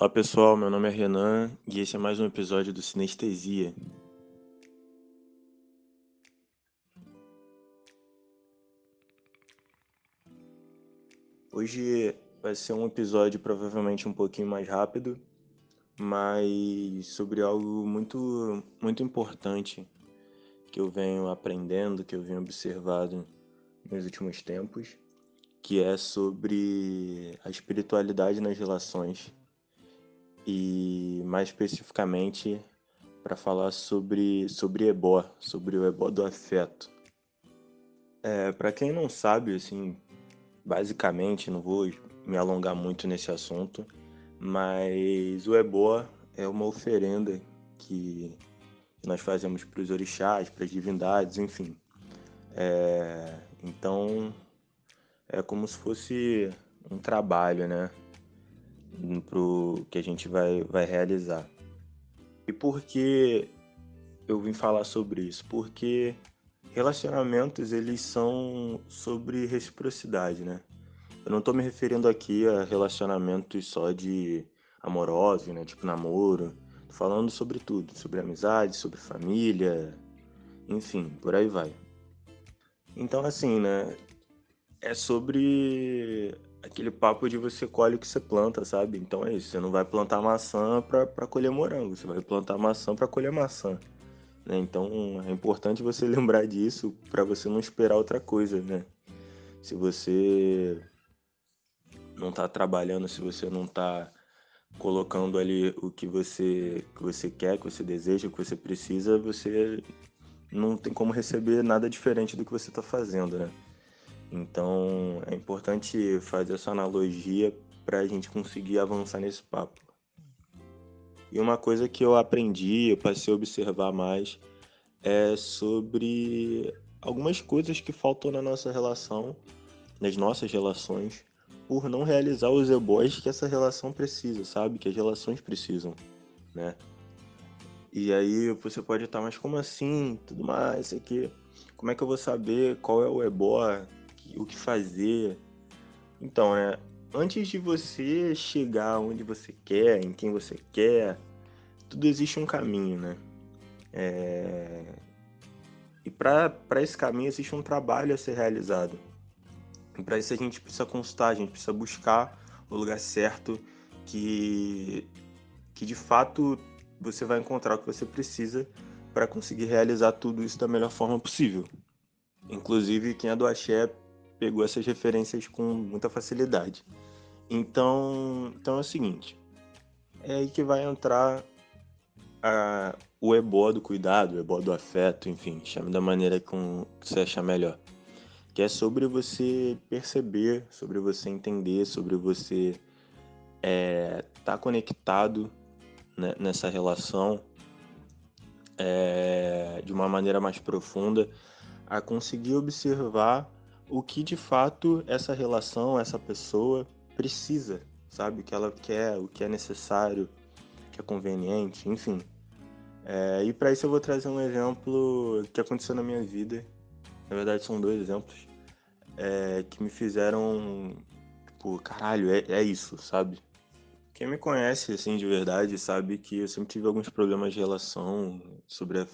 Olá pessoal, meu nome é Renan e esse é mais um episódio do Sinestesia. Hoje vai ser um episódio provavelmente um pouquinho mais rápido, mas sobre algo muito muito importante que eu venho aprendendo, que eu venho observado nos últimos tempos, que é sobre a espiritualidade nas relações e mais especificamente para falar sobre sobre ebó, sobre o ebó do afeto. É, para quem não sabe, assim, basicamente, não vou me alongar muito nesse assunto, mas o ebó é uma oferenda que nós fazemos para os orixás, para as divindades, enfim. É, então, é como se fosse um trabalho, né? Pro que a gente vai, vai realizar. E por que eu vim falar sobre isso? Porque relacionamentos, eles são sobre reciprocidade, né? Eu não estou me referindo aqui a relacionamentos só de amorosos, né? Tipo namoro. Tô falando sobre tudo, sobre amizade, sobre família, enfim, por aí vai. Então, assim, né? É sobre aquele papo de você colhe o que você planta, sabe? Então é isso. Você não vai plantar maçã para colher morango, você vai plantar maçã para colher maçã. Né? Então é importante você lembrar disso para você não esperar outra coisa, né? Se você não está trabalhando, se você não está colocando ali o que você, que você quer, que você deseja, que você precisa, você não tem como receber nada diferente do que você está fazendo, né? Então é importante fazer essa analogia para a gente conseguir avançar nesse papo. E uma coisa que eu aprendi, eu passei a observar mais, é sobre algumas coisas que faltam na nossa relação, nas nossas relações, por não realizar os ebóis que essa relação precisa, sabe? Que as relações precisam, né? E aí você pode estar, mas como assim? Tudo mais, isso aqui. Como é que eu vou saber qual é o ebó, o que fazer? Então, né? Antes de você chegar onde você quer, em quem você quer, tudo existe um caminho, né? É... E para esse caminho existe um trabalho a ser realizado. E para isso a gente precisa constar, a gente precisa buscar o lugar certo que, que de fato você vai encontrar o que você precisa para conseguir realizar tudo isso da melhor forma possível. Inclusive, quem é do Axé pegou essas referências com muita facilidade. Então, então é o seguinte: é aí que vai entrar a, o ebó do cuidado, o ebó do afeto, enfim, chame da maneira que você achar melhor que é sobre você perceber, sobre você entender, sobre você estar é, tá conectado né, nessa relação é, de uma maneira mais profunda, a conseguir observar o que de fato essa relação, essa pessoa precisa, sabe? O que ela quer, o que é necessário, o que é conveniente, enfim. É, e para isso eu vou trazer um exemplo que aconteceu na minha vida na verdade, são dois exemplos é, que me fizeram, tipo, caralho, é, é isso, sabe? Quem me conhece, assim, de verdade, sabe que eu sempre tive alguns problemas de relação sobre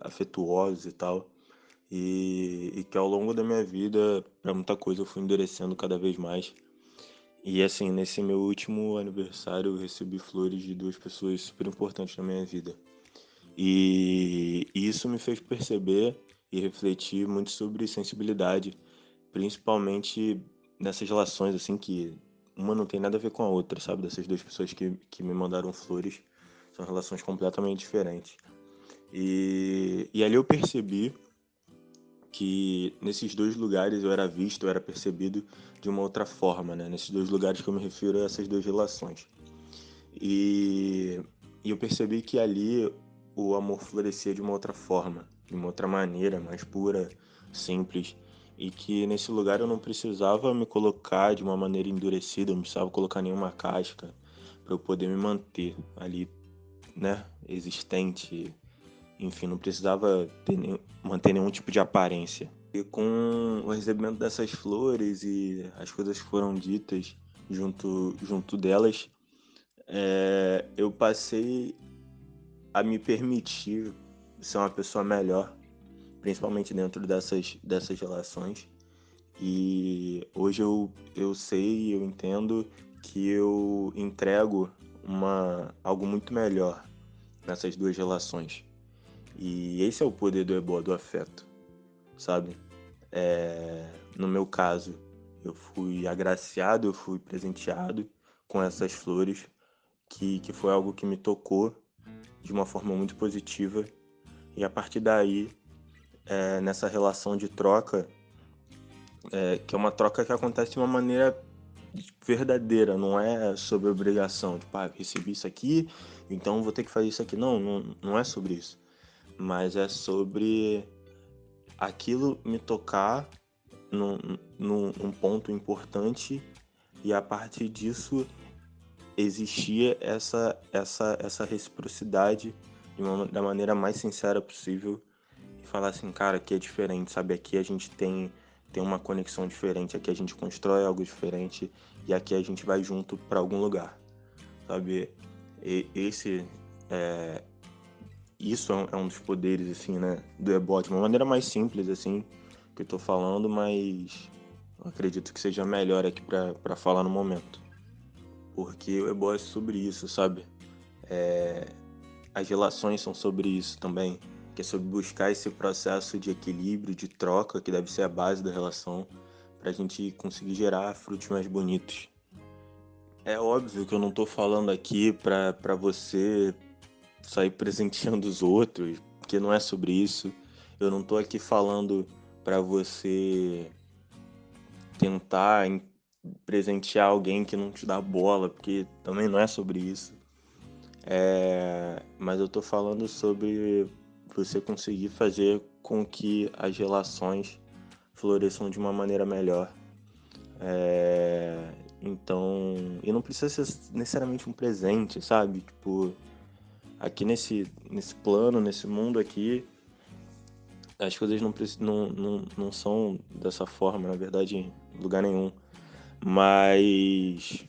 afetuosos e tal. E, e, que ao longo da minha vida, para muita coisa, eu fui endurecendo cada vez mais. E assim, nesse meu último aniversário, eu recebi flores de duas pessoas super importantes na minha vida. E, isso me fez perceber e refletir muito sobre sensibilidade, principalmente nessas relações assim que uma não tem nada a ver com a outra, sabe? Dessas duas pessoas que, que me mandaram flores, são relações completamente diferentes. E, e ali eu percebi que nesses dois lugares eu era visto, eu era percebido de uma outra forma, né? Nesses dois lugares que eu me refiro a essas duas relações. E, e eu percebi que ali o amor florescia de uma outra forma de uma outra maneira, mais pura, simples. E que nesse lugar eu não precisava me colocar de uma maneira endurecida, não precisava colocar nenhuma casca para eu poder me manter ali, né, existente. Enfim, não precisava nenhum, manter nenhum tipo de aparência. E com o recebimento dessas flores e as coisas que foram ditas junto, junto delas, é, eu passei a me permitir ser uma pessoa melhor, principalmente dentro dessas, dessas relações. E hoje eu, eu sei, eu entendo que eu entrego uma, algo muito melhor nessas duas relações. E esse é o poder do eboa do afeto, sabe? É, no meu caso, eu fui agraciado, eu fui presenteado com essas flores, que, que foi algo que me tocou de uma forma muito positiva. E a partir daí, é, nessa relação de troca, é, que é uma troca que acontece de uma maneira verdadeira, não é sobre obrigação, tipo, ah, recebi isso aqui, então vou ter que fazer isso aqui. Não, não, não é sobre isso. Mas é sobre aquilo me tocar num, num, num ponto importante e a partir disso existia essa, essa, essa reciprocidade uma, da maneira mais sincera possível e falar assim, cara, aqui é diferente, sabe? Aqui a gente tem tem uma conexão diferente, aqui a gente constrói algo diferente e aqui a gente vai junto para algum lugar, sabe? E, esse é, isso é um, é um, dos poderes assim, né, do ebot, de uma maneira mais simples assim que eu tô falando, mas acredito que seja melhor aqui para falar no momento, porque o ebot é sobre isso, sabe? É, as relações são sobre isso também que é sobre buscar esse processo de equilíbrio, de troca, que deve ser a base da relação, para a gente conseguir gerar frutos mais bonitos. É óbvio que eu não estou falando aqui para você sair presenteando os outros, porque não é sobre isso. Eu não estou aqui falando para você tentar presentear alguém que não te dá bola, porque também não é sobre isso. É, mas eu estou falando sobre você conseguir fazer com que as relações floresçam de uma maneira melhor. É, então, e não precisa ser necessariamente um presente, sabe? Tipo, aqui nesse, nesse plano, nesse mundo aqui, as coisas não, não, não, não são dessa forma, na verdade, em lugar nenhum. Mas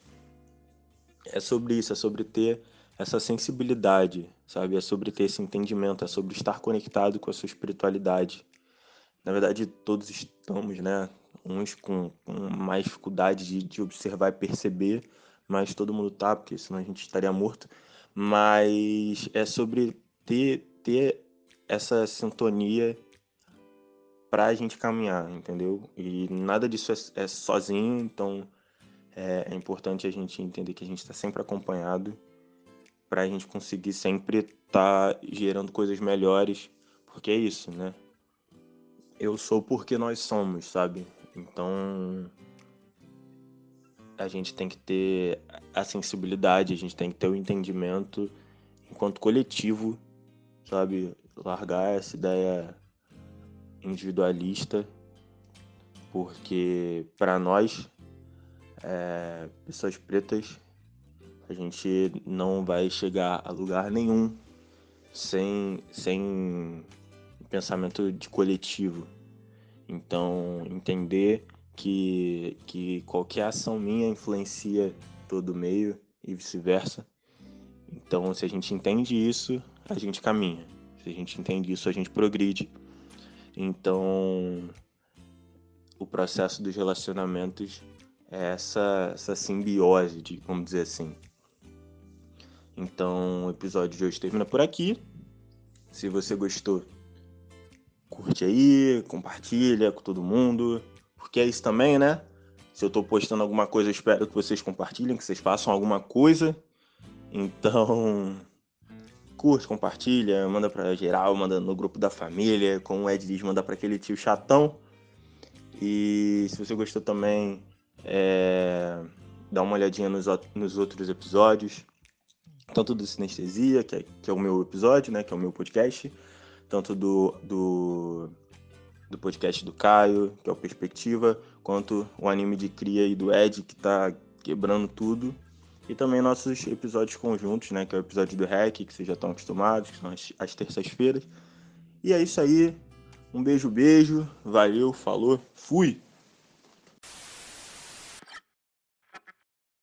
é sobre isso, é sobre ter essa sensibilidade, sabe? É sobre ter esse entendimento, é sobre estar conectado com a sua espiritualidade. Na verdade, todos estamos, né? Uns com, com mais dificuldade de, de observar e perceber, mas todo mundo tá, porque senão a gente estaria morto. Mas é sobre ter, ter essa sintonia para a gente caminhar, entendeu? E nada disso é, é sozinho, então é, é, importante a gente entender que a gente está sempre acompanhado para a gente conseguir sempre estar tá gerando coisas melhores, porque é isso, né? Eu sou porque nós somos, sabe? Então a gente tem que ter a sensibilidade, a gente tem que ter o entendimento enquanto coletivo, sabe? Largar essa ideia individualista, porque para nós, é, pessoas pretas, a gente não vai chegar a lugar nenhum sem, sem pensamento de coletivo. Então, entender que, que qualquer ação minha influencia todo o meio e vice-versa. Então, se a gente entende isso, a gente caminha. Se a gente entende isso, a gente progride. Então, o processo dos relacionamentos é essa, essa simbiose, de, vamos dizer assim. Então, o episódio de hoje termina por aqui. Se você gostou, curte aí, compartilha com todo mundo, porque é isso também, né? Se eu tô postando alguma coisa, eu espero que vocês compartilhem, que vocês façam alguma coisa. Então, curte, compartilha, manda para geral, manda no grupo da família, como o Ed diz, manda para aquele tio chatão. E se você gostou também, é... dá uma olhadinha nos, nos outros episódios tanto do Sinestesia, que é, que é o meu episódio, né, que é o meu podcast, tanto do, do, do podcast do Caio, que é o Perspectiva, quanto o anime de Cria e do Ed, que tá quebrando tudo. E também nossos episódios conjuntos, né, que é o episódio do Hack, que vocês já estão acostumados, que são as, as terças-feiras. E é isso aí. Um beijo, beijo. Valeu, falou, fui!